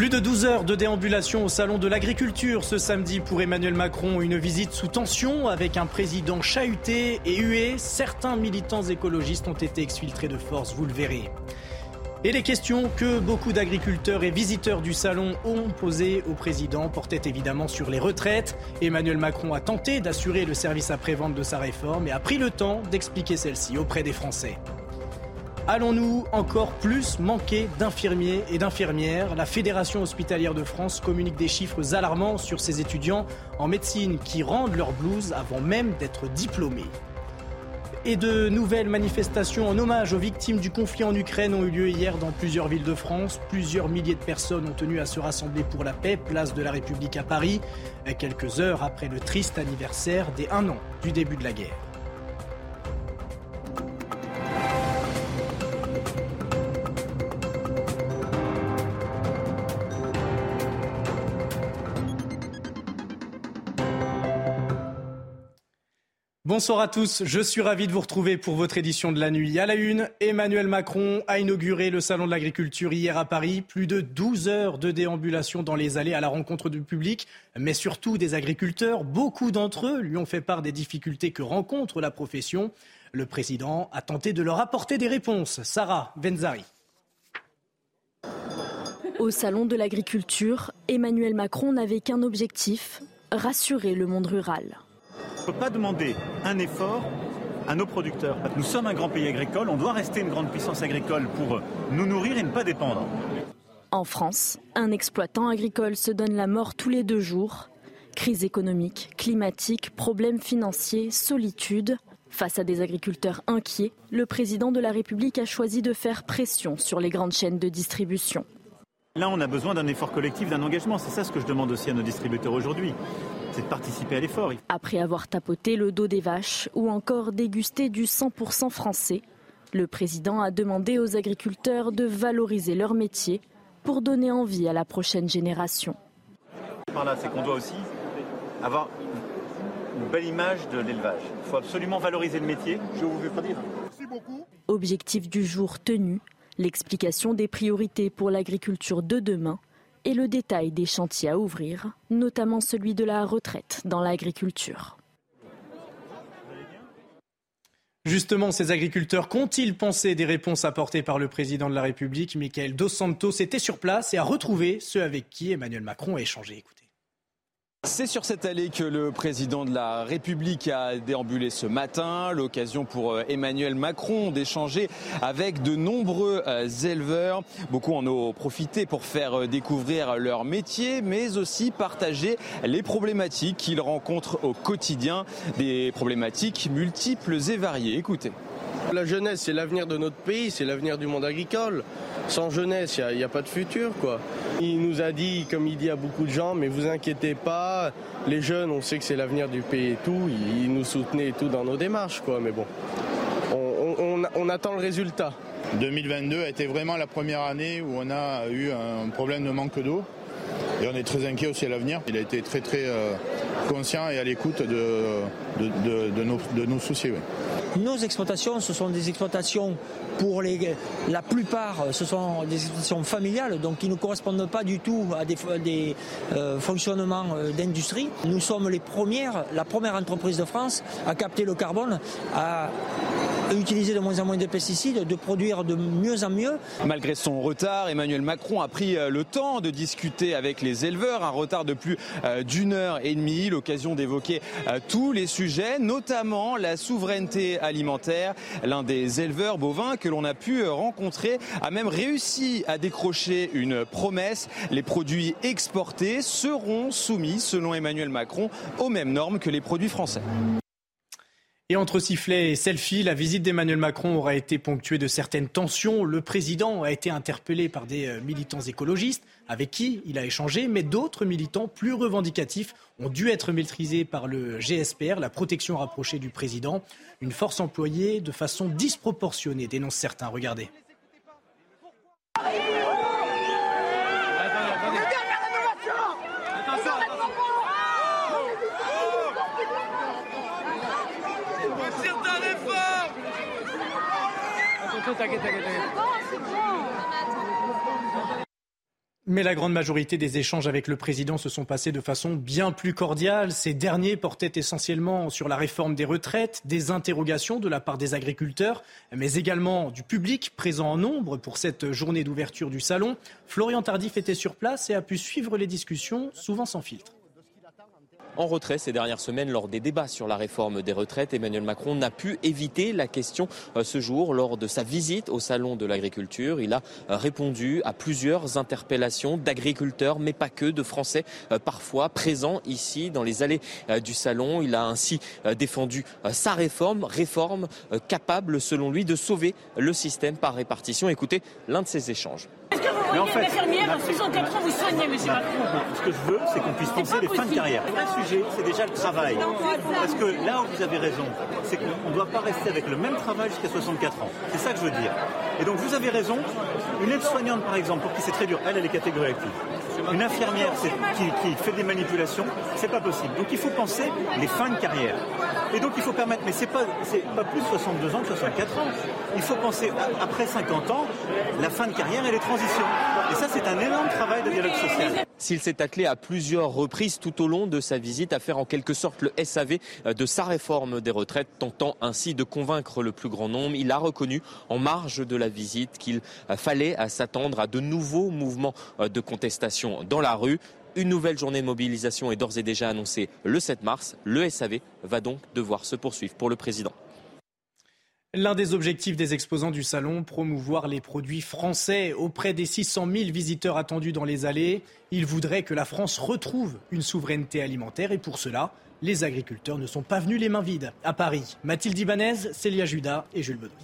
Plus de 12 heures de déambulation au Salon de l'Agriculture ce samedi pour Emmanuel Macron. Une visite sous tension avec un président chahuté et hué. Certains militants écologistes ont été exfiltrés de force, vous le verrez. Et les questions que beaucoup d'agriculteurs et visiteurs du salon ont posées au président portaient évidemment sur les retraites. Emmanuel Macron a tenté d'assurer le service après-vente de sa réforme et a pris le temps d'expliquer celle-ci auprès des Français. Allons-nous encore plus manquer d'infirmiers et d'infirmières? La Fédération hospitalière de France communique des chiffres alarmants sur ces étudiants en médecine qui rendent leur blouse avant même d'être diplômés. Et de nouvelles manifestations en hommage aux victimes du conflit en Ukraine ont eu lieu hier dans plusieurs villes de France. Plusieurs milliers de personnes ont tenu à se rassembler pour la paix, place de la République à Paris, quelques heures après le triste anniversaire des un an du début de la guerre. Bonsoir à tous, je suis ravi de vous retrouver pour votre édition de la nuit. À la une, Emmanuel Macron a inauguré le Salon de l'Agriculture hier à Paris. Plus de 12 heures de déambulation dans les allées à la rencontre du public, mais surtout des agriculteurs. Beaucoup d'entre eux lui ont fait part des difficultés que rencontre la profession. Le président a tenté de leur apporter des réponses. Sarah Benzari. Au Salon de l'Agriculture, Emmanuel Macron n'avait qu'un objectif, rassurer le monde rural. On ne peut pas demander un effort à nos producteurs. Nous sommes un grand pays agricole, on doit rester une grande puissance agricole pour nous nourrir et ne pas dépendre. En France, un exploitant agricole se donne la mort tous les deux jours. Crise économique, climatique, problèmes financiers, solitude. Face à des agriculteurs inquiets, le président de la République a choisi de faire pression sur les grandes chaînes de distribution. Là, on a besoin d'un effort collectif, d'un engagement. C'est ça ce que je demande aussi à nos distributeurs aujourd'hui c'est de participer à l'effort. Après avoir tapoté le dos des vaches ou encore dégusté du 100% français, le président a demandé aux agriculteurs de valoriser leur métier pour donner envie à la prochaine génération. Par là, c'est qu'on doit aussi avoir une belle image de l'élevage. Il faut absolument valoriser le métier. Je vous fais pas dire. Merci beaucoup. Objectif du jour tenu, l'explication des priorités pour l'agriculture de demain et le détail des chantiers à ouvrir, notamment celui de la retraite dans l'agriculture. Justement, ces agriculteurs qu'ont-ils pensé des réponses apportées par le président de la République Michael Dos Santos? Était sur place et a retrouvé ceux avec qui Emmanuel Macron a échangé. C'est sur cette allée que le président de la République a déambulé ce matin, l'occasion pour euh, Emmanuel Macron d'échanger avec de nombreux euh, éleveurs. Beaucoup en ont profité pour faire euh, découvrir leur métier, mais aussi partager les problématiques qu'ils rencontrent au quotidien, des problématiques multiples et variées. Écoutez. La jeunesse, c'est l'avenir de notre pays, c'est l'avenir du monde agricole. Sans jeunesse, il n'y a, pas de futur, quoi. Il nous a dit, comme il dit à beaucoup de gens, mais vous inquiétez pas, les jeunes, on sait que c'est l'avenir du pays et tout. Il, nous soutenait et tout dans nos démarches, quoi. Mais bon, on, attend le résultat. 2022 a été vraiment la première année où on a eu un problème de manque d'eau. Et on est très inquiet aussi à l'avenir. Il a été très très euh, conscient et à l'écoute de, de, nos, soucis. Nos exploitations, ce sont des exploitations pour les, la plupart, ce sont des exploitations familiales, donc qui ne correspondent pas du tout à des, des euh, fonctionnements euh, d'industrie. Nous sommes les premières, la première entreprise de France à capter le carbone, utiliser de moins en moins de pesticides, de produire de mieux en mieux. Malgré son retard, Emmanuel Macron a pris euh, le temps de discuter avec les éleveurs, un retard de plus euh, d'une heure et demie, l'occasion d'évoquer euh, tous les sujets, notamment la souveraineté alimentaire. L'un des éleveurs bovins que l'on a pu rencontrer a même réussi à décrocher une promesse. Les produits exportés seront soumis, selon Emmanuel Macron, aux mêmes normes que les produits français. Et entre sifflets et selfies, la visite d'Emmanuel Macron aura été ponctuée de certaines tensions. Le président a été interpellé par des euh, militants écologistes avec qui il a échangé, mais d'autres militants plus revendicatifs ont dû être maîtrisés par le GSPR, la protection rapprochée du président. Une force employée de façon disproportionnée, dénoncent certains. Regardez. Mais la grande majorité des échanges avec le président se sont passés de façon bien plus cordiale. Ces derniers portaient essentiellement sur la réforme des retraites, des interrogations de la part des agriculteurs, mais également du public présent en nombre pour cette journée d'ouverture du salon. Florian Tardif était sur place et a pu suivre les discussions, souvent sans filtre. En retrait ces dernières semaines lors des débats sur la réforme des retraites, Emmanuel Macron n'a pu éviter la question euh, ce jour lors de sa visite au salon de l'agriculture. Il a euh, répondu à plusieurs interpellations d'agriculteurs, mais pas que, de Français euh, parfois présents ici dans les allées du salon. Il a ainsi défendu sa réforme, réforme capable selon lui de sauver le système par répartition. Écoutez l'un de ses échanges. Est-ce que vous voyez une infirmière à 64 ans vous soignez, monsieur Macron Ce que je veux, c'est qu'on puisse penser les fins de carrière. Le vrai sujet, c'est déjà le travail. Parce que là où vous avez raison, c'est qu'on ne doit pas rester avec le même travail jusqu'à 64 ans. C'est ça que je veux dire. Et donc vous avez raison. Une aide-soignante, par exemple, pour qui c'est très dur, elle, elle est catégorie active. Une infirmière qui, fait des manipulations, c'est pas possible. Donc il faut penser les fins de carrière. Et donc il faut permettre, mais c'est pas, pas plus 62 ans que 64 ans. Il faut penser après 50 ans, la fin de carrière et les transitions. Et ça, c'est un énorme travail de dialogue social. S'il s'est attelé à plusieurs reprises tout au long de sa visite à faire en quelque sorte le SAV de sa réforme des retraites, tentant ainsi de convaincre le plus grand nombre, il a reconnu en marge de la visite qu'il fallait s'attendre à de nouveaux mouvements de contestation dans la rue. Une nouvelle journée de mobilisation est d'ores et déjà annoncée le 7 mars. Le SAV va donc devoir se poursuivre pour le président. L'un des objectifs des exposants du salon, promouvoir les produits français auprès des 600 000 visiteurs attendus dans les allées. Ils voudraient que la France retrouve une souveraineté alimentaire et pour cela, les agriculteurs ne sont pas venus les mains vides. À Paris, Mathilde Ibanez, Célia Judas et Jules Bedos.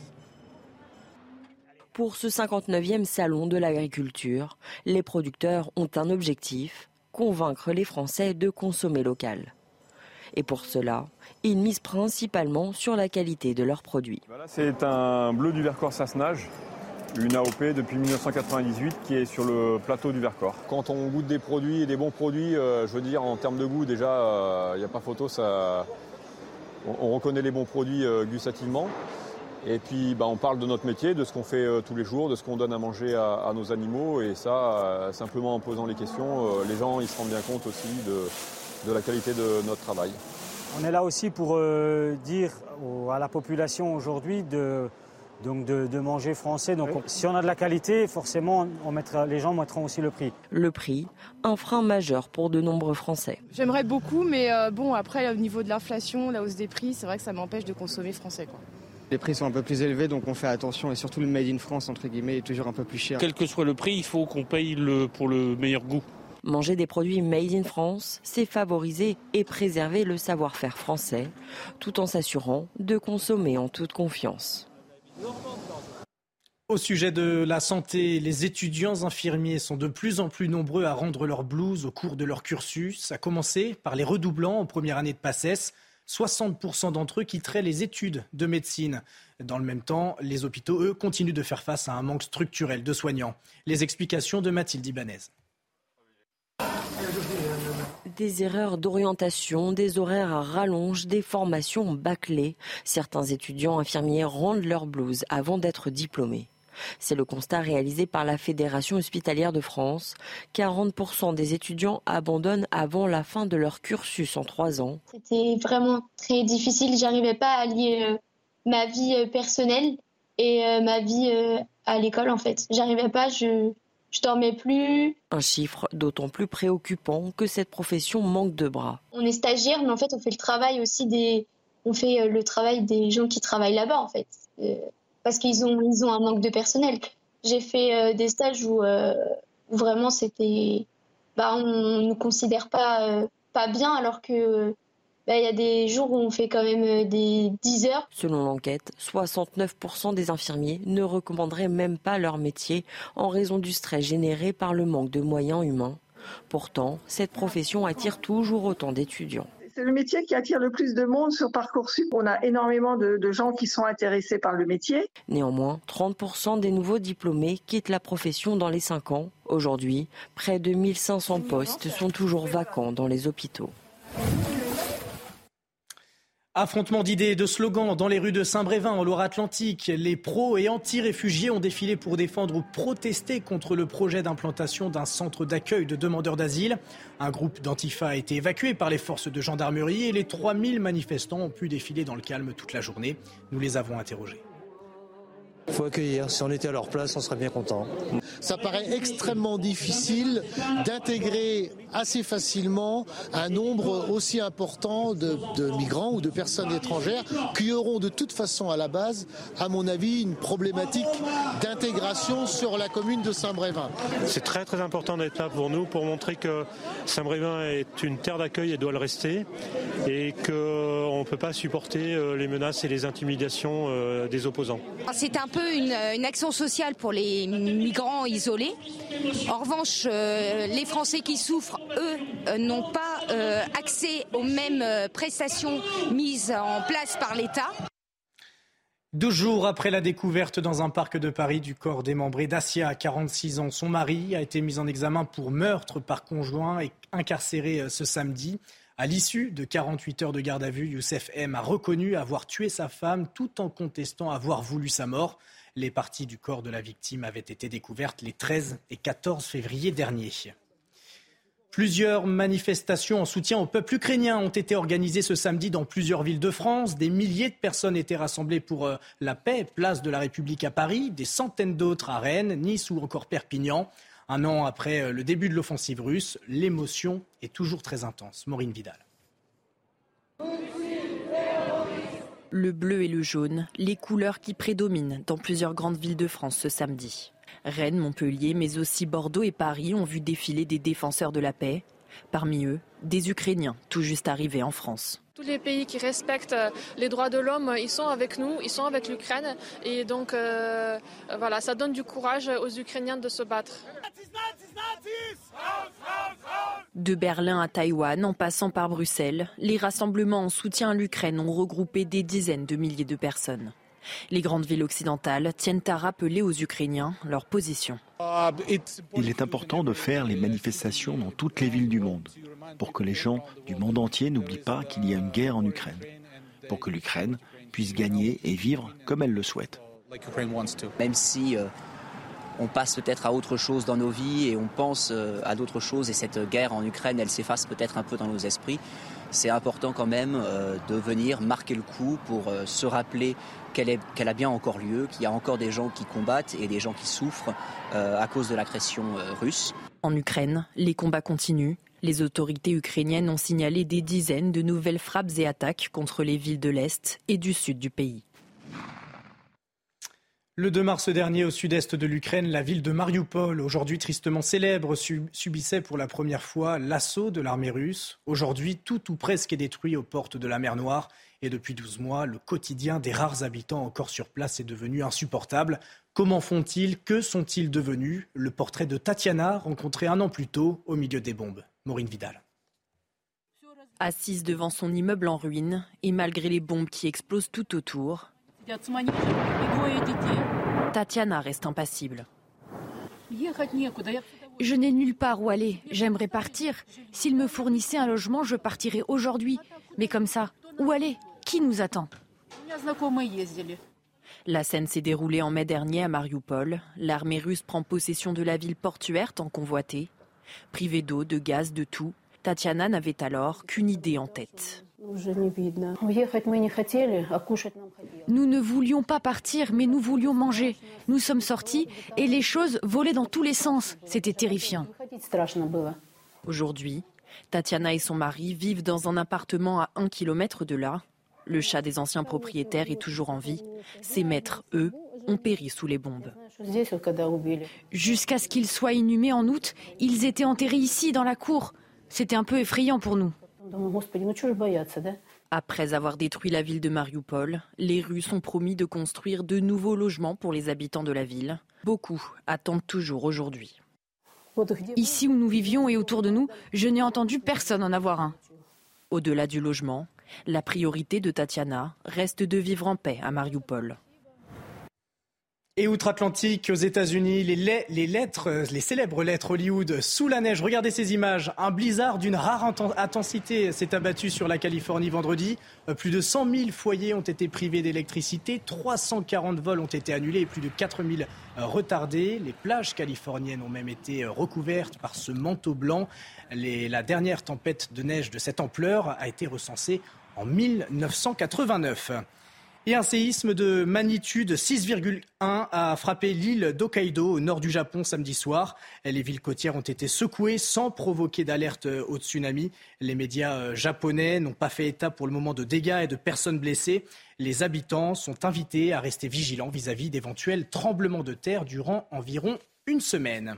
Pour ce 59e salon de l'agriculture, les producteurs ont un objectif, convaincre les Français de consommer local. Et pour cela, ils misent principalement sur la qualité de leurs produits. C'est un bleu du Vercors Sassenage, une AOP depuis 1998 qui est sur le plateau du Vercors. Quand on goûte des produits et des bons produits, euh, je veux dire en termes de goût déjà, il euh, n'y a pas photo, ça, on, reconnaît les bons produits euh, gustativement. Et puis bah, on parle de notre métier, de ce qu'on fait tous les jours, de ce qu'on donne à manger à, nos animaux. Et ça, simplement en posant les questions, les gens ils se rendent bien compte aussi de, de la qualité de notre travail. On est là aussi pour euh, dire à la population aujourd'hui de, donc de, manger français. Donc si on a de la qualité, forcément, on mettra, les gens mettront aussi le prix. Le prix, un frein majeur pour de nombreux Français. J'aimerais beaucoup, mais euh, bon, après, au niveau de l'inflation, la hausse des prix, c'est vrai que ça m'empêche de consommer français. Quoi. Les prix sont un peu plus élevés, donc on fait attention. Et surtout, le Made in France, entre guillemets, est toujours un peu plus cher. Quel que soit le prix, il faut qu'on paye le, pour le meilleur goût. Manger des produits made in France, c'est favoriser et préserver le savoir-faire français, tout en s'assurant de consommer en toute confiance. Au sujet de la santé, les étudiants infirmiers sont de plus en plus nombreux à rendre leur blouse au cours de leur cursus, à commencer par les redoublants en première année de PACES. 60% d'entre eux quitteraient les études de médecine. Dans le même temps, les hôpitaux, eux, continuent de faire face à un manque structurel de soignants. Les explications de Mathilde Ibanez. Des erreurs d'orientation, des horaires à rallonge, des formations bâclées. Certains étudiants infirmiers rendent leur blouse avant d'être diplômés. C'est le constat réalisé par la Fédération hospitalière de France. 40% des étudiants abandonnent avant la fin de leur cursus en trois ans. C'était vraiment très difficile. J'arrivais pas à lier euh, ma vie euh, personnelle et euh, ma vie à l'école en fait. J'arrivais pas. Je je dormais plus. Un chiffre d'autant plus préoccupant que cette profession manque de bras. On est stagiaire, mais en fait, on fait le travail aussi des, on fait le travail des gens qui travaillent là-bas, en fait, euh, parce qu'ils ont, ils ont un manque de personnel. J'ai fait euh, des stages où, vraiment c'était, bah, on ne nous considère pas, pas bien, alors que bah, il y a des jours où on fait quand même euh, des 10 heures. Selon l'enquête, 69% des infirmiers ne recommanderaient même pas leur métier en raison du stress généré par le manque de moyens humains. Pourtant, cette profession attire toujours autant d'étudiants. C'est le métier qui attire le plus de monde sur Parcoursup. On a énormément de, de gens qui sont intéressés par le métier. Néanmoins, 30% des nouveaux diplômés quittent la profession dans les 5 ans. Aujourd'hui, près de 1500 postes sont toujours vacants dans les hôpitaux. Affrontement d'idées et de slogans dans les rues de Saint-Brévin en Loire-Atlantique. Les pros et anti-réfugiés ont défilé pour défendre ou protester contre le projet d'implantation d'un centre d'accueil de demandeurs d'asile. Un groupe d'Antifa a été évacué par les forces de gendarmerie et les 3000 manifestants ont pu défiler dans le calme toute la journée. Nous les avons interrogés. Il faut accueillir. Si on était à leur place, on serait bien content. Ça paraît extrêmement difficile d'intégrer assez facilement un nombre aussi important de, de, migrants ou de personnes étrangères qui auront de toute façon à la base, à mon avis, une problématique d'intégration sur la commune de Saint-Brévin. C'est très très important d'être là pour nous, pour montrer que Saint-Brévin est une terre d'accueil et doit le rester, et qu'on ne peut pas supporter euh, les menaces et les intimidations euh, des opposants. C'est un peu une, action sociale pour les migrants isolés. En revanche, euh, les Français qui souffrent, eux, euh, n'ont pas euh, accès aux mêmes prestations mises en place par l'État. Deux jours après la découverte dans un parc de Paris du corps démembré d'Asia, 46 ans, son mari a été mis en examen pour meurtre par conjoint et incarcéré ce samedi. À l'issue de 48 heures de garde à vue, Youssef M a reconnu avoir tué sa femme tout en contestant avoir voulu sa mort. Les parties du corps de la victime avaient été découvertes les 13 et 14 février dernier. Plusieurs manifestations en soutien au peuple ukrainien ont été organisées ce samedi dans plusieurs villes de France. Des milliers de personnes étaient rassemblées pour la paix, place de la République à Paris, des centaines d'autres à Rennes, Nice ou encore Perpignan. Un an après le début de l'offensive russe, l'émotion est toujours très intense. Maureen Vidal. Le bleu et le jaune, les couleurs qui prédominent dans plusieurs grandes villes de France ce samedi. Rennes, Montpellier, mais aussi Bordeaux et Paris ont vu défiler des défenseurs de la paix. Parmi eux, des Ukrainiens tout juste arrivés en France. Tous les pays qui respectent les droits de l'homme, ils sont avec nous, ils sont avec l'Ukraine. Et donc, euh, voilà, ça donne du courage aux Ukrainiens de se battre. De Berlin à Taïwan, en passant par Bruxelles, les rassemblements en soutien à l'Ukraine ont regroupé des dizaines de milliers de personnes. Les grandes villes occidentales tiennent à rappeler aux Ukrainiens leur position. Il est important de faire les manifestations dans toutes les villes du monde pour que les gens du monde entier n'oublient pas qu'il y a une guerre en Ukraine, pour que l'Ukraine puisse gagner et vivre comme elle le souhaite. Même si euh, on passe peut-être à autre chose dans nos vies et on pense euh, à d'autres choses et cette guerre en Ukraine, elle s'efface peut-être un peu dans nos esprits, c'est important quand même euh, de venir marquer le coup pour euh, se rappeler qu'elle, a bien encore lieu, qu'il y a encore des gens qui combattent et des gens qui souffrent euh, à cause de l'agression russe. En Ukraine, les combats continuent. Les autorités ukrainiennes ont signalé des dizaines de nouvelles frappes et attaques contre les villes de l'Est et du Sud du pays. Le 2 mars dernier, au sud-est de l'Ukraine, la ville de Mariupol, aujourd'hui tristement célèbre, subissait pour la première fois l'assaut de l'armée russe. Aujourd'hui, tout ou presque est détruit aux portes de la mer Noire. Et depuis 12 mois, le quotidien des rares habitants encore sur place est devenu insupportable. Comment font-ils? Que sont-ils devenus? Le portrait de Tatiana, rencontré un an plus tôt au milieu des bombes. Maureen Vidal. Assise devant son immeuble en ruine, et malgré les bombes qui explosent tout autour, Tatiana reste impassible. Je n'ai nulle part où aller. J'aimerais partir. S'ils me fournissaient un logement, je partirais aujourd'hui. Mais comme ça, où aller? Qui nous attend? La scène s'est déroulée en mai dernier à Mariupol. L'armée russe prend possession de la ville portuaire tant convoitée. Privée d'eau, de gaz, de tout, Tatiana n'avait alors qu'une idée en tête. Nous ne voulions pas partir, mais nous voulions manger. Nous sommes sortis et les choses volaient dans tous les sens. C'était terrifiant. Aujourd'hui, Tatiana et son mari vivent dans un appartement à un kilomètre de là. Le chat des anciens propriétaires est toujours en vie. Ses maîtres, eux, ont péri sous les bombes. Jusqu'à ce qu'ils soient inhumés en août, ils étaient enterrés ici, dans la cour. C'était un peu effrayant pour nous. Après avoir détruit la ville de Mariupol, les Russes ont promis de construire de nouveaux logements pour les habitants de la ville. Beaucoup attendent toujours aujourd'hui. Ici où nous vivions et autour de nous, je n'ai entendu personne en avoir un. Au-delà du logement, la priorité de Tatiana reste de vivre en paix à Mariupol. Et outre-Atlantique, aux États-Unis, les, les, lettres, les célèbres lettres Hollywood sous la neige. Regardez ces images. Un blizzard d'une rare intensité s'est abattu sur la Californie vendredi. Euh, plus de 100 000 foyers ont été privés d'électricité. 340 vols ont été annulés et plus de 4 000 euh, retardés. Les plages californiennes ont même été euh, recouvertes par ce manteau blanc. La dernière tempête de neige de cette ampleur a été recensée en 1989. Et un séisme de magnitude 6,1 a frappé l'île d'Hokkaido au nord du Japon samedi soir. Les villes côtières ont été secouées sans provoquer d'alerte au tsunami. Les médias euh, japonais n'ont pas fait état pour le moment de dégâts et de personnes blessées. Les habitants sont invités à rester vigilants vis-à-vis d'éventuels tremblements de terre durant environ une semaine.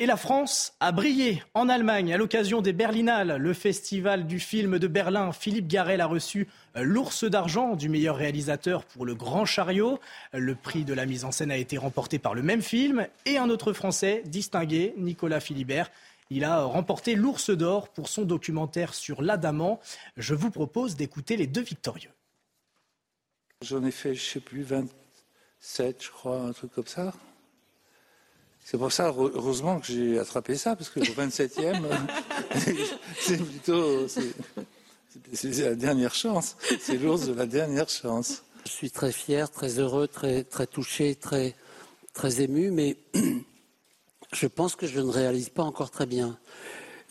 Et la France a brillé en Allemagne à l'occasion des Berlinales, le festival du film de Berlin. Philippe Garel a reçu euh, l'ours d'argent du meilleur réalisateur pour Le Grand Chariot. Le prix de la mise en scène a été remporté par le même film et un autre Français distingué, Nicolas Philibert. Il a remporté l'ours d'or pour son documentaire sur l'Adamant. Je vous propose d'écouter les deux victorieux. J'en ai fait, je sais plus, 27, je crois, un truc comme ça. C'est pour ça, heureusement, que j'ai attrapé ça, parce que le 27e, c'est plutôt. C'est la dernière chance. C'est l'ours de la dernière chance. Je suis très fier, très heureux, très, touché, très, très ému, mais je pense que je ne réalise pas encore très bien.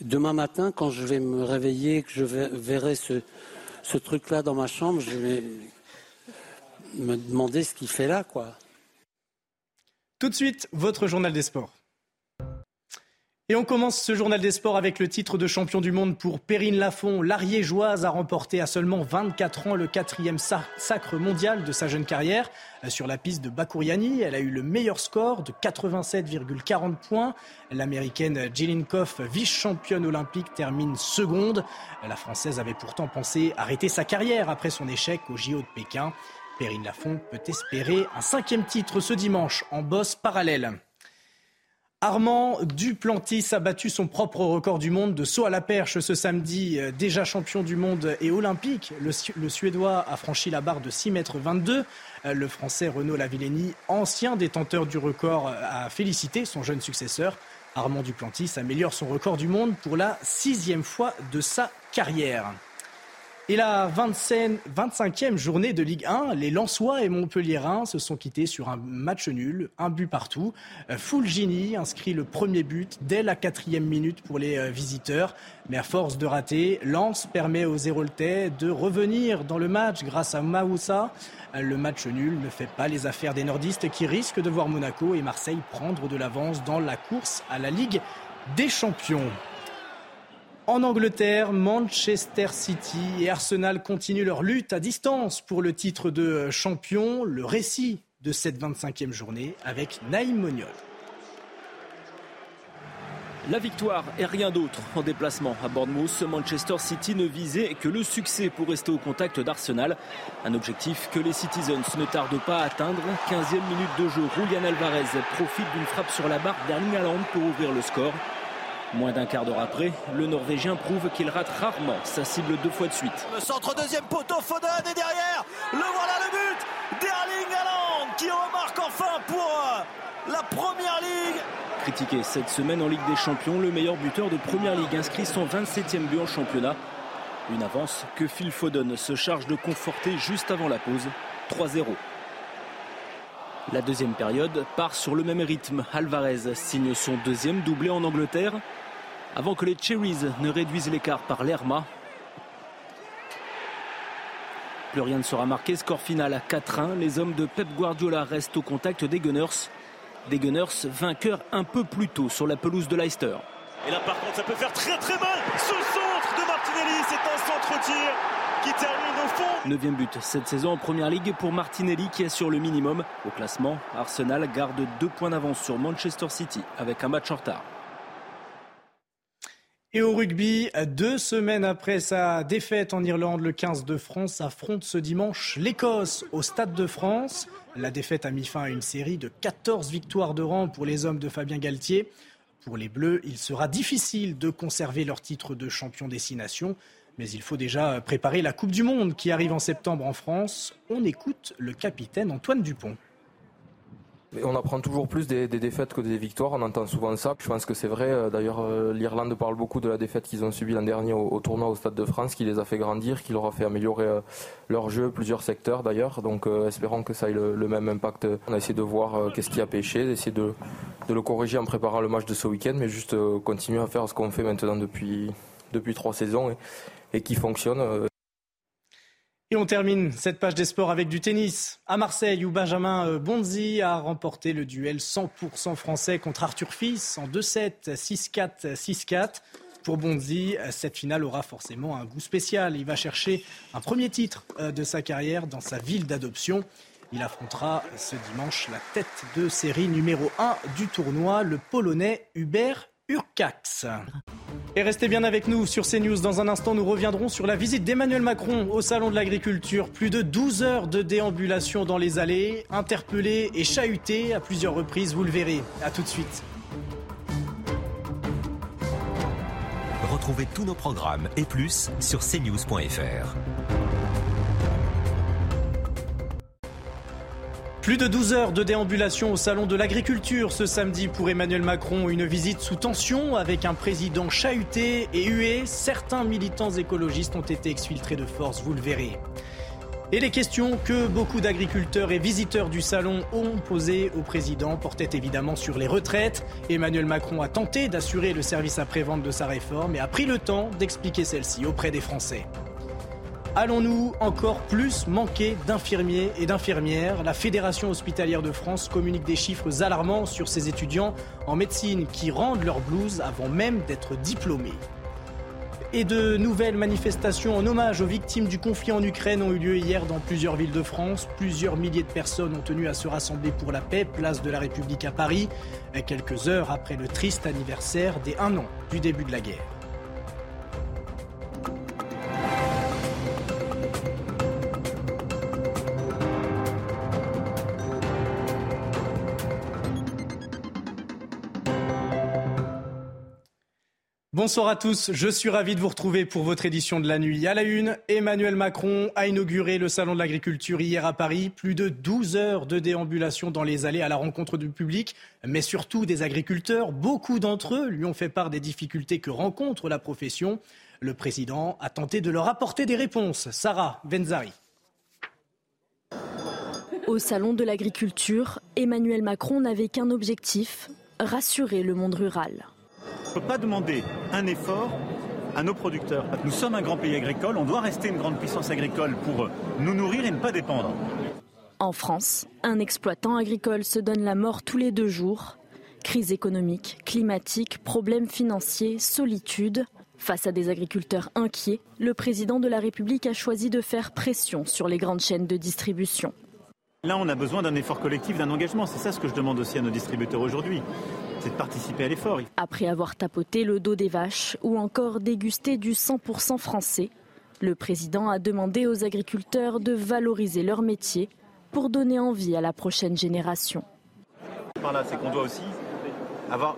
Demain matin, quand je vais me réveiller, que je verrai ce, ce truc-là dans ma chambre, je vais me demander ce qu'il fait là, quoi. Tout de suite, votre journal des sports. Et on commence ce journal des sports avec le titre de champion du monde pour Perrine Lafont. L'Ariégeoise a remporté à seulement 24 ans le quatrième sacre mondial de sa jeune carrière. Euh, sur la piste de Bakouriani, elle a eu le meilleur score de 87,40 points. L'américaine Jillian Koff, vice-championne olympique, termine seconde. La française avait pourtant pensé arrêter sa carrière après son échec au JO de Pékin. Perrine Lafont peut espérer un cinquième titre ce dimanche en bosse parallèle. Armand Duplantis a battu son propre record du monde de saut à la perche ce samedi. Euh, déjà champion du monde et olympique, le, Suédois a franchi la barre de 6 mètres 22. Euh, le Français Renaud Lavillenie, ancien détenteur du record, euh, a félicité son jeune successeur. Armand Duplantis améliore son record du monde pour la sixième fois de sa carrière. Et la 25e journée de Ligue 1, les Lensois et Montpellierins se sont quittés sur un match nul, un but partout. Euh, Fulgini inscrit le premier but dès la quatrième minute pour les euh, visiteurs. Mais à force de rater, Lens permet aux Héroltais de revenir dans le match grâce à Maoussa. Euh, le match nul ne fait pas les affaires des nordistes qui risquent de voir Monaco et Marseille prendre de l'avance dans la course à la Ligue des champions. En Angleterre, Manchester City et Arsenal continuent leur lutte à distance pour le titre de champion. Le récit de cette 25e journée avec Naïm Moniol. La victoire et rien d'autre en déplacement à Bournemouth. Manchester City ne visait que le succès pour rester au contact d'Arsenal. Un objectif que les Citizens ne tardent pas à atteindre. 15e minute de jeu, Julian Alvarez profite d'une frappe sur la barre d'Erling Haaland pour ouvrir le score. Moins d'un quart d'heure après, le Norvégien prouve qu'il rate rarement sa cible deux fois de suite. Le centre deuxième poteau, Foden et derrière, le voilà le but d'Erling Haaland qui remarque enfin pour euh, la Première Ligue. Critiqué cette semaine en Ligue des Champions, le meilleur buteur de Première Ligue inscrit son 27e but en championnat. Une avance que Phil Foden se charge de conforter juste avant la pause, 3-0. La deuxième période part sur le même rythme. Alvarez signe son deuxième doublé en Angleterre avant que les Cherries ne réduisent l'écart par l'Erma. Plus rien ne sera marqué, score final à 4-1. Les hommes de Pep Guardiola restent au contact des Gunners. Des Gunners vainqueurs un peu plus tôt sur la pelouse de Leicester. Et là par contre ça peut faire très très mal. Ce centre de Martinelli, c'est un centre-tir qui termine au fond. Neuvième but cette saison en Première Ligue pour Martinelli qui assure le minimum. Au classement, Arsenal garde deux points d'avance sur Manchester City avec un match en retard. Et au rugby, deux semaines après sa défaite en Irlande, le 15 de France affronte ce dimanche l'Écosse au Stade de France. La défaite a mis fin à une série de 14 victoires de rang pour les hommes de Fabien Galtier. Pour les Bleus, il sera difficile de conserver leur titre de champion destination, mais il faut déjà préparer la Coupe du Monde qui arrive en septembre en France. On écoute le capitaine Antoine Dupont. On apprend toujours plus des, défaites que des victoires, on entend souvent ça. Je pense que c'est vrai. Euh, d'ailleurs, euh, l'Irlande parle beaucoup de la défaite qu'ils ont subie l'an dernier au, tournoi au Stade de France, qui les a fait grandir, qui leur a fait améliorer euh, leur jeu, plusieurs secteurs d'ailleurs. Donc espérons que ça ait le, même impact. On a essayé de voir qu'est-ce qui a pêché, d'essayer de, le corriger en préparant le match de ce week-end, mais juste continuer à faire ce qu'on fait maintenant depuis, depuis trois saisons et qui fonctionne. Et on termine cette page des sports avec du tennis. À Marseille, où Benjamin euh, Bonzi a remporté le duel 100% français contre Arthur Fils en 2-7, 6-4, 6-4. Pour Bonzi, cette finale aura forcément un goût spécial. Il va chercher un premier titre euh, de sa carrière dans sa ville d'adoption. Il affrontera ce dimanche la tête de série numéro 1 du tournoi, le Polonais Hubert Urcax. Et restez bien avec nous sur CNews. Dans un instant, nous reviendrons sur la visite d'Emmanuel Macron au Salon de l'Agriculture. Plus de 12 heures de déambulation dans les allées, interpellé et chahuté à plusieurs reprises, vous le verrez. A tout de suite. Retrouvez tous nos programmes et plus sur cnews.fr. Plus de 12 heures de déambulation au Salon de l'Agriculture ce samedi pour Emmanuel Macron. Une visite sous tension avec un président chahuté et hué. Certains militants écologistes ont été exfiltrés de force, vous le verrez. Et les questions que beaucoup d'agriculteurs et visiteurs du salon ont posées au président portaient évidemment sur les retraites. Emmanuel Macron a tenté d'assurer le service après-vente de sa réforme et a pris le temps d'expliquer celle-ci auprès des Français. Allons-nous encore plus manquer d'infirmiers et d'infirmières? La Fédération hospitalière de France communique des chiffres alarmants sur ces étudiants en médecine qui rendent leur blouse avant même d'être diplômés. Et de nouvelles manifestations en hommage aux victimes du conflit en Ukraine ont eu lieu hier dans plusieurs villes de France. Plusieurs milliers de personnes ont tenu à se rassembler pour la paix, place de la République à Paris, quelques heures après le triste anniversaire des un an du début de la guerre. Bonsoir à tous, je suis ravi de vous retrouver pour votre édition de la nuit. À la une, Emmanuel Macron a inauguré le Salon de l'Agriculture hier à Paris. Plus de 12 heures de déambulation dans les allées à la rencontre du public, mais surtout des agriculteurs. Beaucoup d'entre eux lui ont fait part des difficultés que rencontre la profession. Le président a tenté de leur apporter des réponses. Sarah Benzari. Au Salon de l'Agriculture, Emmanuel Macron n'avait qu'un objectif, rassurer le monde rural. On ne peut pas demander un effort à nos producteurs. Nous sommes un grand pays agricole, on doit rester une grande puissance agricole pour nous nourrir et ne pas dépendre. En France, un exploitant agricole se donne la mort tous les deux jours. Crise économique, climatique, problèmes financiers, solitude. Face à des agriculteurs inquiets, le président de la République a choisi de faire pression sur les grandes chaînes de distribution. Là, on a besoin d'un effort collectif, d'un engagement. C'est ça ce que je demande aussi à nos distributeurs aujourd'hui c'est de participer à l'effort. Après avoir tapoté le dos des vaches ou encore dégusté du 100% français, le président a demandé aux agriculteurs de valoriser leur métier pour donner envie à la prochaine génération. Par là, c'est qu'on doit aussi avoir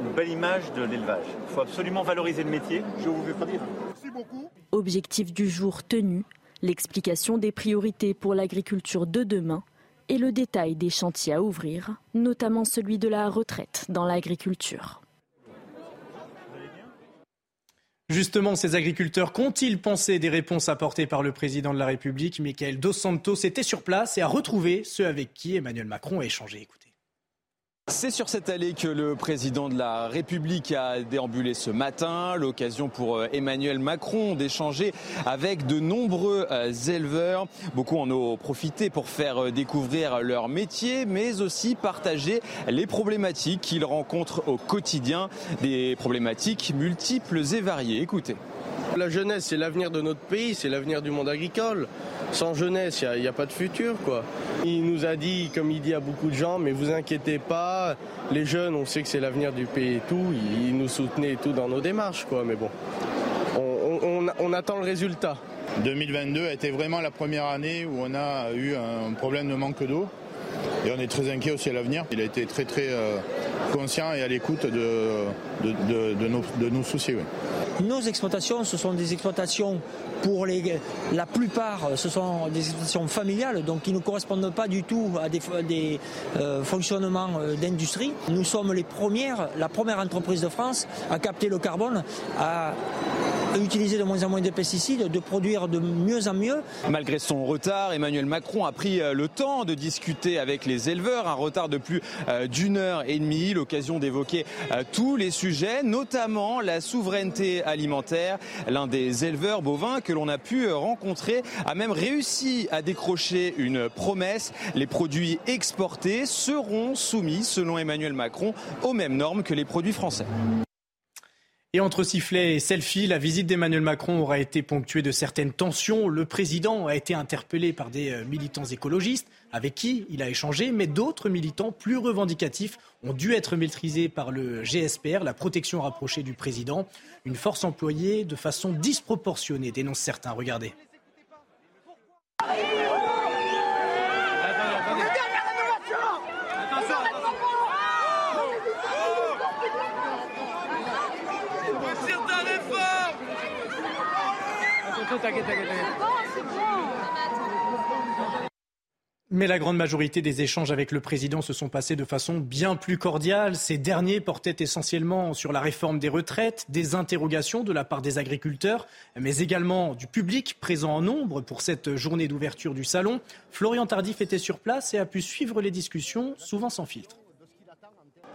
une belle image de l'élevage. Il faut absolument valoriser le métier. Je vous dire. Merci beaucoup. Objectif du jour tenu, l'explication des priorités pour l'agriculture de demain et le détail des chantiers à ouvrir, notamment celui de la retraite dans l'agriculture. Justement, ces agriculteurs qu'ont-ils pensé des réponses apportées par le président de la République Michael Dos Santos? Était sur place et a retrouvé ceux avec qui Emmanuel Macron a échangé. Écoutez. C'est sur cette allée que le président de la République a déambulé ce matin, l'occasion pour euh, Emmanuel Macron d'échanger avec de nombreux euh, éleveurs. Beaucoup en ont profité pour faire euh, découvrir leur métier, mais aussi partager les problématiques qu'ils rencontrent au quotidien, des problématiques multiples et variées. Écoutez. La jeunesse, c'est l'avenir de notre pays, c'est l'avenir du monde agricole. Sans jeunesse, il n'y a, pas de futur, quoi. Il nous a dit, comme il dit à beaucoup de gens, mais vous inquiétez pas, les jeunes, on sait que c'est l'avenir du pays et tout. Il, nous soutenait et tout dans nos démarches, quoi. Mais bon, on, attend le résultat. 2022 a été vraiment la première année où on a eu un problème de manque d'eau. Et on est très inquiet aussi à l'avenir. Il a été très très euh, conscient et à l'écoute de, de, nos, de nos soucis. Nos exploitations, ce sont des exploitations pour les, la plupart, ce sont des exploitations familiales, donc qui ne correspondent pas du tout à des, des euh, fonctionnements euh, d'industrie. Nous sommes les premières, la première entreprise de France à capter le carbone, utiliser de moins en moins de pesticides, de produire de mieux en mieux. Malgré son retard, Emmanuel Macron a pris euh, le temps de discuter avec les éleveurs, un retard de plus euh, d'une heure et demie, l'occasion d'évoquer euh, tous les sujets, notamment la souveraineté alimentaire. L'un des éleveurs bovins que l'on a pu rencontrer a même réussi à décrocher une promesse. Les produits exportés seront soumis, selon Emmanuel Macron, aux mêmes normes que les produits français. Et entre sifflets et selfies, la visite d'Emmanuel Macron aura été ponctuée de certaines tensions. Le président a été interpellé par des euh, militants écologistes avec qui il a échangé, mais d'autres militants plus revendicatifs ont dû être maîtrisés par le GSPR, la protection rapprochée du président. Une force employée de façon disproportionnée, dénoncent certains. Regardez. Mais la grande majorité des échanges avec le président se sont passés de façon bien plus cordiale. Ces derniers portaient essentiellement sur la réforme des retraites, des interrogations de la part des agriculteurs, mais également du public présent en nombre pour cette journée d'ouverture du salon. Florian Tardif était sur place et a pu suivre les discussions, souvent sans filtre.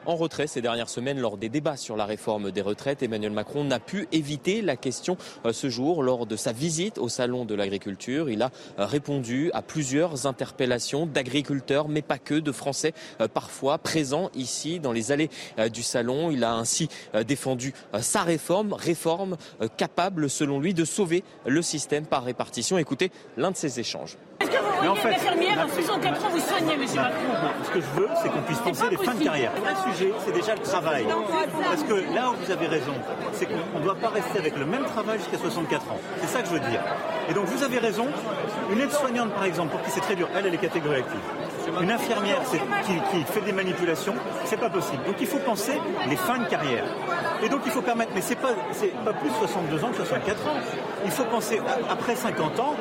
En retrait ces dernières semaines lors des débats sur la réforme des retraites, Emmanuel Macron n'a pu éviter la question euh, ce jour lors de sa visite au salon de l'agriculture. Il a euh, répondu à plusieurs interpellations d'agriculteurs, mais pas que, de Français euh, parfois présents ici dans les allées du salon. Il a ainsi défendu sa réforme, réforme capable selon lui de sauver le système par répartition. Écoutez l'un de ces échanges. Est-ce que vous, mais en fait, infirmière à 64 ans, vous soignez, monsieur Macron Ce que je veux, c'est qu'on puisse penser les fins de carrière. Le sujet, c'est déjà le travail. Parce que là où vous avez raison, c'est qu'on ne doit pas rester avec le même travail jusqu'à 64 ans. C'est ça que je veux dire. Et donc vous avez raison, une aide-soignante par exemple, pour qui c'est très dur, elle, elle est catégorie active. Une infirmière qui, fait des manipulations, c'est pas possible. Donc il faut penser les fins de carrière. Et donc il faut permettre, mais c'est pas, pas plus 62 ans que 64 ans. Il faut penser après 50 ans,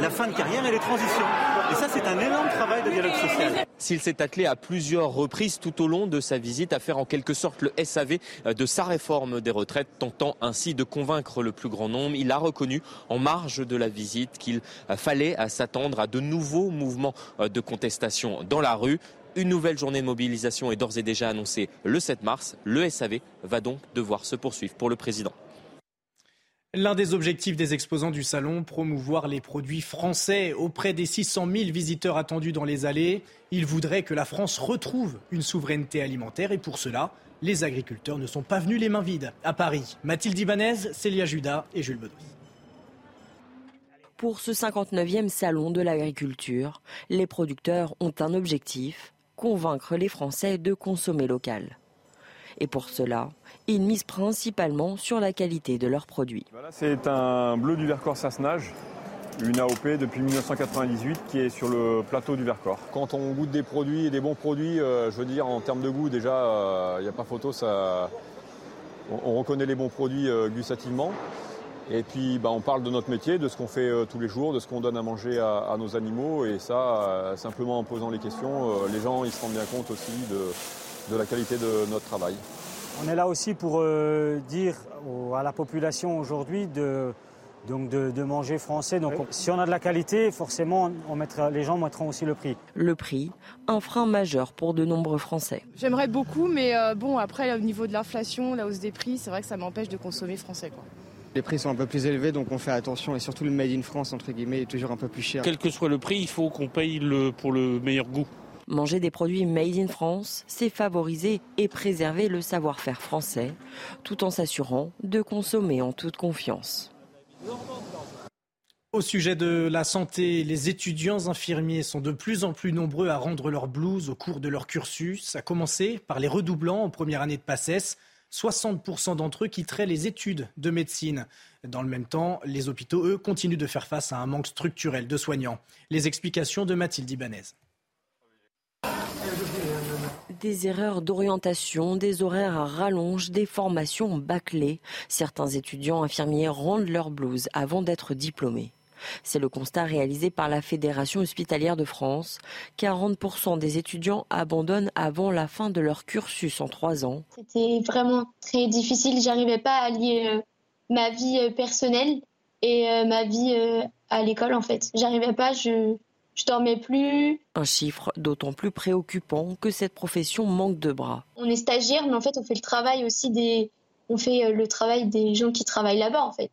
la fin de carrière et les transitions. Et ça, c'est un énorme travail de dialogue social. S'il s'est attelé à plusieurs reprises tout au long de sa visite à faire en quelque sorte le SAV de sa réforme des retraites, tentant ainsi de convaincre le plus grand nombre, il a reconnu en marge de la visite qu'il fallait s'attendre à de nouveaux mouvements de contestation dans la rue. Une nouvelle journée de mobilisation est d'ores et déjà annoncée le 7 mars. Le SAV va donc devoir se poursuivre pour le président. L'un des objectifs des exposants du salon, promouvoir les produits français auprès des 600 000 visiteurs attendus dans les allées. Ils voudraient que la France retrouve une souveraineté alimentaire et pour cela, les agriculteurs ne sont pas venus les mains vides. À Paris, Mathilde Ibanez, Célia Judas et Jules Bedos. Pour ce 59e salon de l'agriculture, les producteurs ont un objectif, convaincre les Français de consommer local. Et pour cela, ils misent principalement sur la qualité de leurs produits. C'est un bleu du Vercors Sassenage, une AOP depuis 1998 qui est sur le plateau du Vercors. Quand on goûte des produits et des bons produits, euh, je veux dire en termes de goût déjà, il euh, n'y a pas photo, ça, on, reconnaît les bons produits euh, gustativement. Et puis bah, on parle de notre métier, de ce qu'on fait tous les jours, de ce qu'on donne à manger à, nos animaux. Et ça, simplement en posant les questions, les gens ils se rendent bien compte aussi de la qualité de notre travail. On est là aussi pour euh, dire à la population aujourd'hui de, donc de, manger français. Donc si on a de la qualité, forcément, on mettra, les gens mettront aussi le prix. Le prix, un frein majeur pour de nombreux Français. J'aimerais beaucoup, mais euh, bon, après, au niveau de l'inflation, la hausse des prix, c'est vrai que ça m'empêche de consommer français. Quoi. Les prix sont un peu plus élevés, donc on fait attention. Et surtout, le Made in France, entre guillemets, est toujours un peu plus cher. Quel que soit le prix, il faut qu'on paye le, pour le meilleur goût. Manger des produits made in France, c'est favoriser et préserver le savoir-faire français, tout en s'assurant de consommer en toute confiance. Au sujet de la santé, les étudiants infirmiers sont de plus en plus nombreux à rendre leur blouse au cours de leur cursus, à commencer par les redoublants en première année de PACES. 60% d'entre eux quitteraient les études de médecine. Dans le même temps, les hôpitaux, eux, continuent de faire face à un manque structurel de soignants. Les explications de Mathilde Ibanez. Des erreurs d'orientation, des horaires à rallonge, des formations bâclées. Certains étudiants infirmiers rendent leur blouse avant d'être diplômés. C'est le constat réalisé par la Fédération hospitalière de France. 40% des étudiants abandonnent avant la fin de leur cursus en trois ans. C'était vraiment très difficile. J'arrivais pas à lier euh, ma vie euh, personnelle et euh, ma vie à l'école en fait. J'arrivais pas, je, je dormais plus. Un chiffre d'autant plus préoccupant que cette profession manque de bras. On est stagiaire, mais en fait, on fait le travail aussi des, on fait le travail des gens qui travaillent là-bas en fait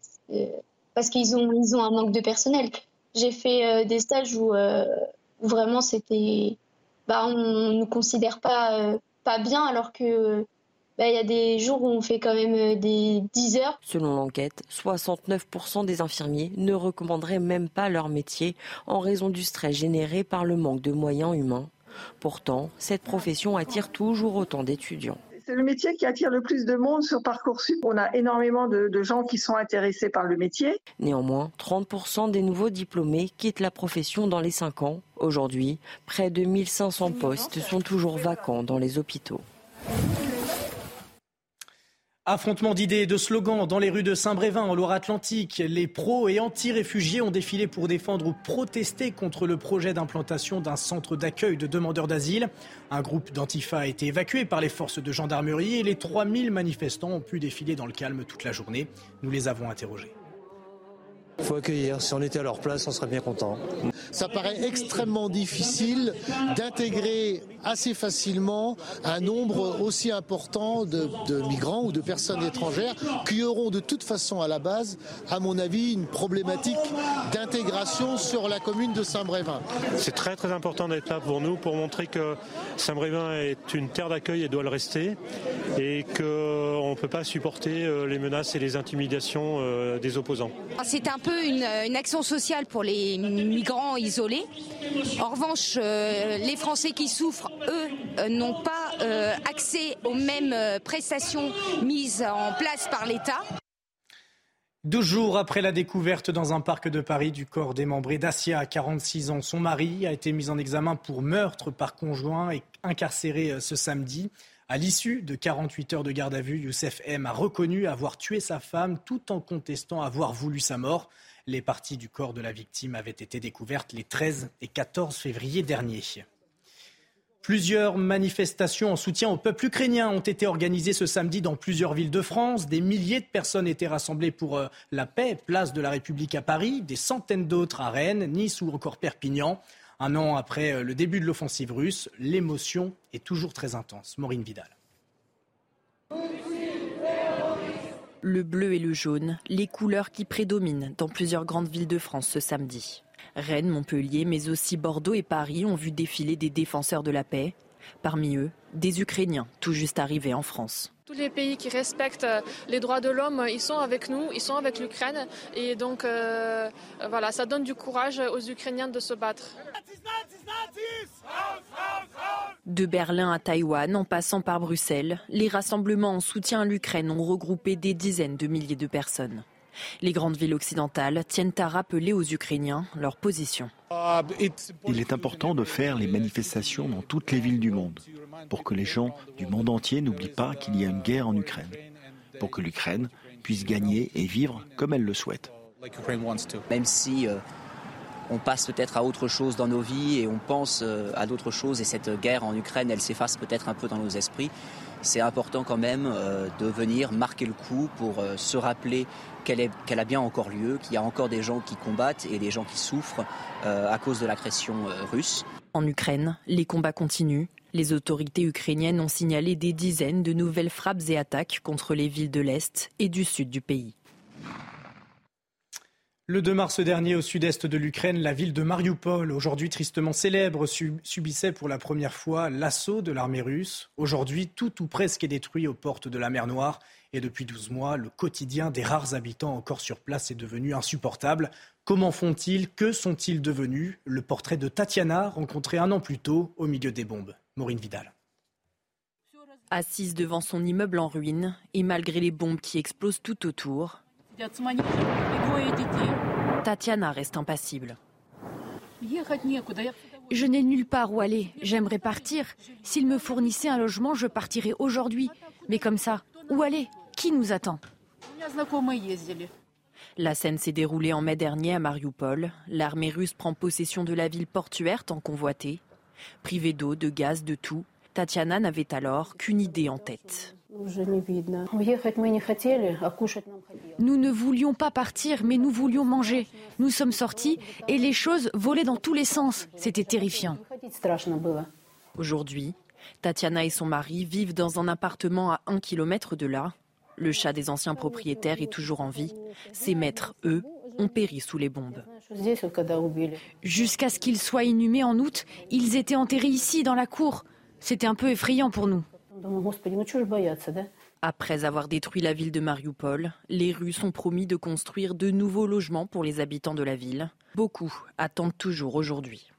parce qu'ils ont, un manque de personnel. J'ai fait euh, des stages euh, où, vraiment c'était, bah, on ne nous considère pas, euh, pas bien alors que bah, il y a des jours où on fait quand même des 10 heures. Selon l'enquête, 69% des infirmiers ne recommanderaient même pas leur métier en raison du stress généré par le manque de moyens humains. Pourtant, cette profession attire toujours autant d'étudiants. C'est le métier qui attire le plus de monde sur Parcoursup. On a énormément de, gens qui sont intéressés par le métier. Néanmoins, 30% des nouveaux diplômés quittent la profession dans les 5 ans. Aujourd'hui, près de 1500 postes sont toujours vacants dans les hôpitaux. Affrontement d'idées et de slogans dans les rues de Saint-Brévin en Loire-Atlantique. Les pros et anti-réfugiés ont défilé pour défendre ou protester contre le projet d'implantation d'un centre d'accueil de demandeurs d'asile. Un groupe d'Antifa a été évacué par les forces de gendarmerie et les 3000 manifestants ont pu défiler dans le calme toute la journée. Nous les avons interrogés. Il faut accueillir. Si on était à leur place, on serait bien content. Ça paraît extrêmement difficile d'intégrer assez facilement un nombre aussi important de, migrants ou de personnes étrangères qui auront de toute façon à la base, à mon avis, une problématique d'intégration sur la commune de Saint-Brévin. C'est très très important d'être là pour nous, pour montrer que Saint-Brévin est une terre d'accueil et doit le rester, et qu'on ne peut pas supporter euh, les menaces et les intimidations euh, des opposants. C'est un peu une, action sociale pour les migrants isolés. En revanche, euh, les Français qui souffrent, eux, euh, n'ont pas euh, accès aux mêmes prestations mises en place par l'État. Deux jours après la découverte dans un parc de Paris du corps démembré d'Asia, 46 ans, son mari a été mis en examen pour meurtre par conjoint et incarcéré ce samedi. À l'issue de 48 heures de garde à vue, Youssef M a reconnu avoir tué sa femme tout en contestant avoir voulu sa mort. Les parties du corps de la victime avaient été découvertes les 13 et 14 février dernier. Plusieurs manifestations en soutien au peuple ukrainien ont été organisées ce samedi dans plusieurs villes de France. Des milliers de personnes étaient rassemblées pour euh, la paix, place de la République à Paris, des centaines d'autres à Rennes, Nice ou encore Perpignan. Un an après euh, le début de l'offensive russe, l'émotion est toujours très intense. Maureen Vidal. Le bleu et le jaune, les couleurs qui prédominent dans plusieurs grandes villes de France ce samedi. Rennes, Montpellier, mais aussi Bordeaux et Paris ont vu défiler des défenseurs de la paix. Parmi eux, des Ukrainiens tout juste arrivés en France. Tous les pays qui respectent euh, les droits de l'homme, ils sont avec nous, ils sont avec l'Ukraine. Et donc, euh, voilà, ça donne du courage aux Ukrainiens de se battre. De Berlin à Taïwan, en passant par Bruxelles, les rassemblements en soutien à l'Ukraine ont regroupé des dizaines de milliers de personnes. Les grandes villes occidentales tiennent à rappeler aux Ukrainiens leur position. Il est important de faire les manifestations dans toutes les villes du monde pour que les gens du monde entier n'oublient pas qu'il y a une guerre en Ukraine, pour que l'Ukraine puisse gagner et vivre comme elle le souhaite. Même si euh, on passe peut-être à autre chose dans nos vies et on pense euh, à d'autres choses et cette guerre en Ukraine, elle s'efface peut-être un peu dans nos esprits. C'est important quand même euh, de venir marquer le coup pour euh, se rappeler qu'elle a bien encore lieu, qu'il y a encore des gens qui combattent et des gens qui souffrent à cause de l'agression russe. En Ukraine, les combats continuent. Les autorités ukrainiennes ont signalé des dizaines de nouvelles frappes et attaques contre les villes de l'Est et du Sud du pays. Le 2 mars dernier, au sud-est de l'Ukraine, la ville de Mariupol, aujourd'hui tristement célèbre, subissait pour la première fois l'assaut de l'armée russe. Aujourd'hui, tout ou presque est détruit aux portes de la mer Noire. Et depuis 12 mois, le quotidien des rares habitants encore sur place est devenu insupportable. Comment font-ils? Que sont-ils devenus? Le portrait de Tatiana, rencontré un an plus tôt au milieu des bombes. Maureen Vidal. Assise devant son immeuble en ruine, et malgré les bombes qui explosent tout autour, Tatiana reste impassible. Je n'ai nulle part où aller. J'aimerais partir. S'ils me fournissaient un logement, je partirais aujourd'hui. Mais comme ça, où aller? Qui nous attend? La scène s'est déroulée en mai dernier à Mariupol. L'armée russe prend possession de la ville portuaire tant convoitée. Privée d'eau, de gaz, de tout, Tatiana n'avait alors qu'une idée en tête. Nous ne voulions pas partir, mais nous voulions manger. Nous sommes sortis et les choses volaient dans tous les sens. C'était terrifiant. Aujourd'hui, Tatiana et son mari vivent dans un appartement à un kilomètre de là. Le chat des anciens propriétaires est toujours en vie. Ses maîtres, eux, ont péri sous les bombes. Jusqu'à ce qu'ils soient inhumés en août, ils étaient enterrés ici, dans la cour. C'était un peu effrayant pour nous. Après avoir détruit la ville de Mariupol, les Russes ont promis de construire de nouveaux logements pour les habitants de la ville. Beaucoup attendent toujours aujourd'hui.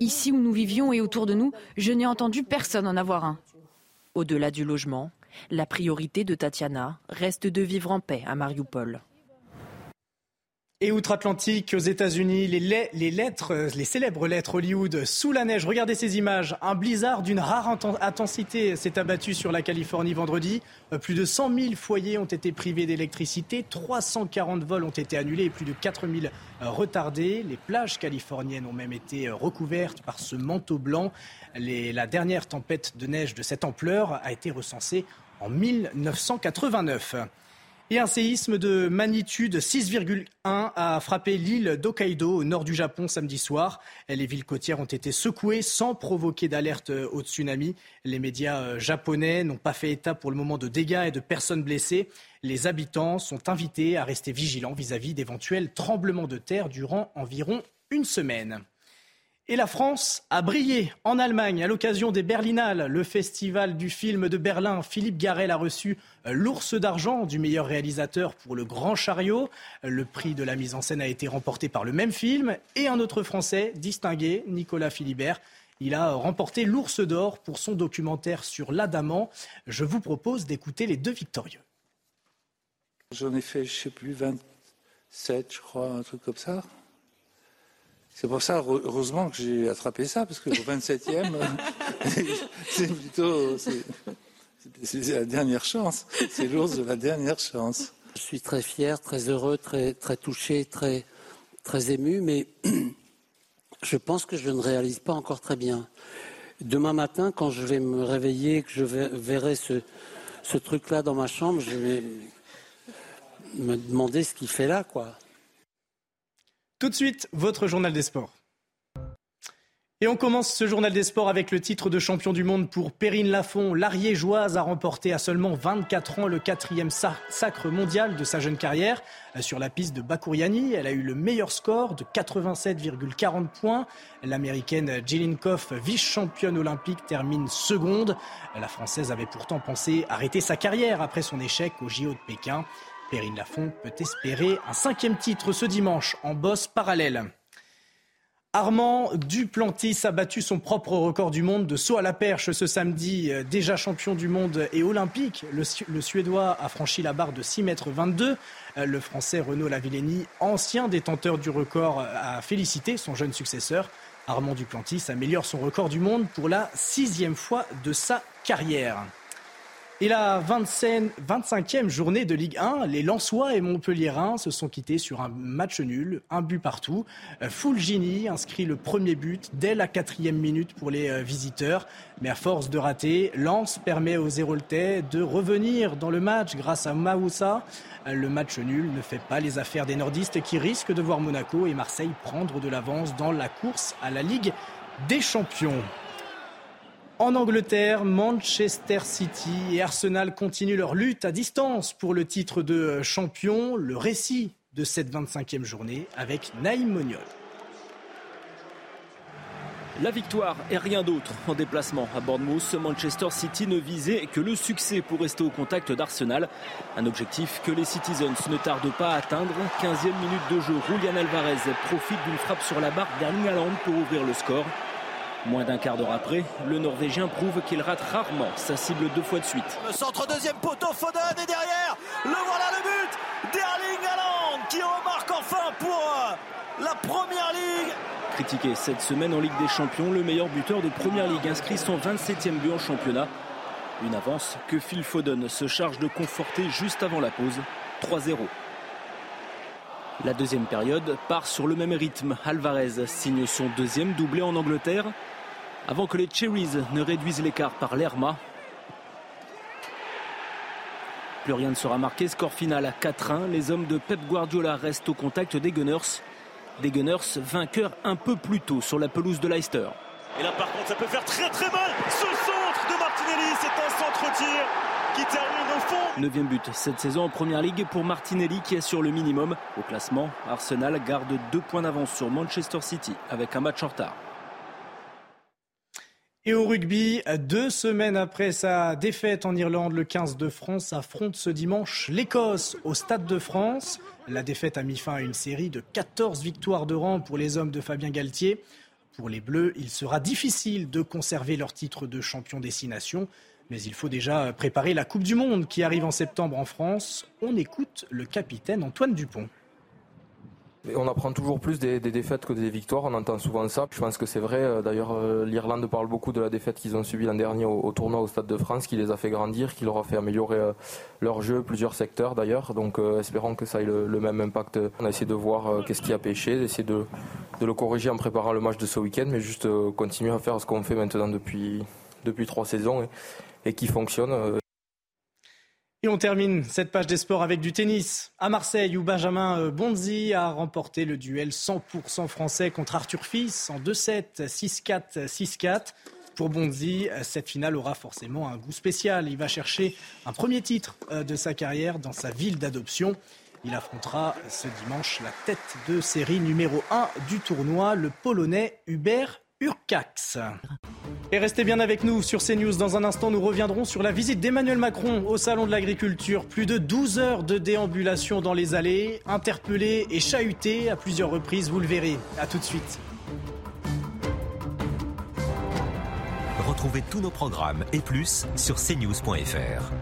Ici où nous vivions et autour de nous, je n'ai entendu personne en avoir un. Au-delà du logement, la priorité de Tatiana reste de vivre en paix à Mariupol. Et outre-Atlantique, aux États-Unis, les, lettres, euh, les célèbres lettres Hollywood sous la neige. Regardez ces images. Un blizzard d'une rare intensité s'est abattu sur la Californie vendredi. Euh, plus de 100 000 foyers ont été privés d'électricité, 340 vols ont été annulés et plus de 4 000 euh, retardés. Les plages californiennes ont même été recouvertes par ce manteau blanc. La dernière tempête de neige de cette ampleur a été recensée en 1989. Et un séisme de magnitude 6,1 a frappé l'île d'Hokkaido au nord du Japon samedi soir. Les villes côtières ont été secouées sans provoquer d'alerte au tsunami. Les médias euh, japonais n'ont pas fait état pour le moment de dégâts et de personnes blessées. Les habitants sont invités à rester vigilants vis-à-vis d'éventuels tremblements de terre durant environ une semaine. Et la France a brillé en Allemagne à l'occasion des Berlinales, le festival du film de Berlin. Philippe Garel a reçu euh, l'ours d'argent du meilleur réalisateur pour Le Grand Chariot. Le prix de la mise en scène a été remporté par le même film et un autre Français distingué, Nicolas Philibert. Il a remporté l'ours d'or pour son documentaire sur l'Adamant. Je vous propose d'écouter les deux victorieux. J'en ai fait, je sais plus, 27, je crois, un truc comme ça. C'est pour ça, heureusement, que j'ai attrapé ça, parce que le 27e, c'est plutôt. C'est la dernière chance. C'est l'ours de la dernière chance. Je suis très fier, très heureux, très, très touché, très, très ému, mais je pense que je ne réalise pas encore très bien. Demain matin, quand je vais me réveiller, que je verrai ce, ce truc-là dans ma chambre, je vais me demander ce qu'il fait là, quoi. Tout de suite, votre journal des sports. Et on commence ce journal des sports avec le titre de champion du monde pour Perrine Lafont. L'Ariégeoise a remporté à seulement 24 ans le quatrième sacre mondial de sa jeune carrière. Sur la piste de Bakouriani, elle a eu le meilleur score de 87,40 points. L'américaine Jelinkoff, vice-championne olympique, termine seconde. La française avait pourtant pensé arrêter sa carrière après son échec au JO de Pékin. Perrine Lafont peut espérer un cinquième titre ce dimanche en bosse parallèle. Armand Duplantis a battu son propre record du monde de saut à la perche ce samedi. Déjà champion du monde et olympique, le, Suédois a franchi la barre de 6 mètres 22. Le Français Renaud Lavillenie, ancien détenteur du record, a félicité son jeune successeur. Armand Duplantis améliore son record du monde pour la sixième fois de sa carrière. Et la 25e journée de Ligue 1, les Lensois et Montpelliérains se sont quittés sur un match nul, un but partout. Euh, Fulgini inscrit le premier but dès la quatrième minute pour les euh, visiteurs. Mais à force de rater, Lens permet aux Héroltais de revenir dans le match grâce à Maoussa. Euh, le match nul ne fait pas les affaires des nordistes qui risquent de voir Monaco et Marseille prendre de l'avance dans la course à la Ligue des champions. En Angleterre, Manchester City et Arsenal continuent leur lutte à distance pour le titre de champion. Le récit de cette 25e journée avec Naïm Moniol. La victoire et rien d'autre en déplacement à Bournemouth. Manchester City ne visait que le succès pour rester au contact d'Arsenal. Un objectif que les Citizens ne tardent pas à atteindre. 15e minute de jeu, Julian Alvarez profite d'une frappe sur la barre d'Erling pour ouvrir le score. Moins d'un quart d'heure après, le Norvégien prouve qu'il rate rarement sa cible deux fois de suite. Le centre deuxième poteau, Foden et derrière, le voilà le but d'Erling Haaland qui remarque enfin pour euh, la première ligue Critiqué cette semaine en Ligue des Champions, le meilleur buteur de Première Ligue inscrit son 27e but en championnat. Une avance que Phil Foden se charge de conforter juste avant la pause. 3-0. La deuxième période part sur le même rythme. Alvarez signe son deuxième doublé en Angleterre avant que les Cherries ne réduisent l'écart par l'Erma. Plus rien ne sera marqué. Score final à 4-1. Les hommes de Pep Guardiola restent au contact des Gunners. Des Gunners vainqueurs un peu plus tôt sur la pelouse de Leicester. Et là par contre ça peut faire très très mal. Ce centre de Martinelli, c'est un centre-tir qui termine au fond. Neuvième but cette saison en Première Ligue pour Martinelli qui est sur le minimum. Au classement, Arsenal garde deux points d'avance sur Manchester City avec un match en retard. Et au rugby, deux semaines après sa défaite en Irlande, le 15 de France affronte ce dimanche l'Écosse au Stade de France. La défaite a mis fin à une série de 14 victoires de rang pour les hommes de Fabien Galtier. Pour les Bleus, il sera difficile de conserver leur titre de champion destination, mais il faut déjà préparer la Coupe du Monde qui arrive en septembre en France. On écoute le capitaine Antoine Dupont. On apprend toujours plus des, défaites que des victoires, on entend souvent ça. Je pense que c'est vrai. Euh, d'ailleurs, euh, l'Irlande parle beaucoup de la défaite qu'ils ont subie l'an dernier au, tournoi au Stade de France, qui les a fait grandir, qui leur a fait améliorer euh, leur jeu, plusieurs secteurs d'ailleurs. Donc espérons que ça ait le, même impact. On a essayé de voir qu'est-ce qui a pêché, d'essayer de, le corriger en préparant le match de ce week-end, mais juste continuer à faire ce qu'on fait maintenant depuis, depuis trois saisons et qui fonctionne. Et on termine cette page des sports avec du tennis à Marseille où Benjamin euh, Bonzi a remporté le duel 100% français contre Arthur Fils en 2-7, 6-4, 6-4. Pour Bonzi, cette finale aura forcément un goût spécial. Il va chercher un premier titre euh, de sa carrière dans sa ville d'adoption. Il affrontera ce dimanche la tête de série numéro 1 du tournoi, le Polonais Hubert Urcax. Et restez bien avec nous sur CNews. Dans un instant, nous reviendrons sur la visite d'Emmanuel Macron au Salon de l'Agriculture. Plus de 12 heures de déambulation dans les allées, interpellé et chahuté à plusieurs reprises, vous le verrez. A tout de suite. Retrouvez tous nos programmes et plus sur cnews.fr.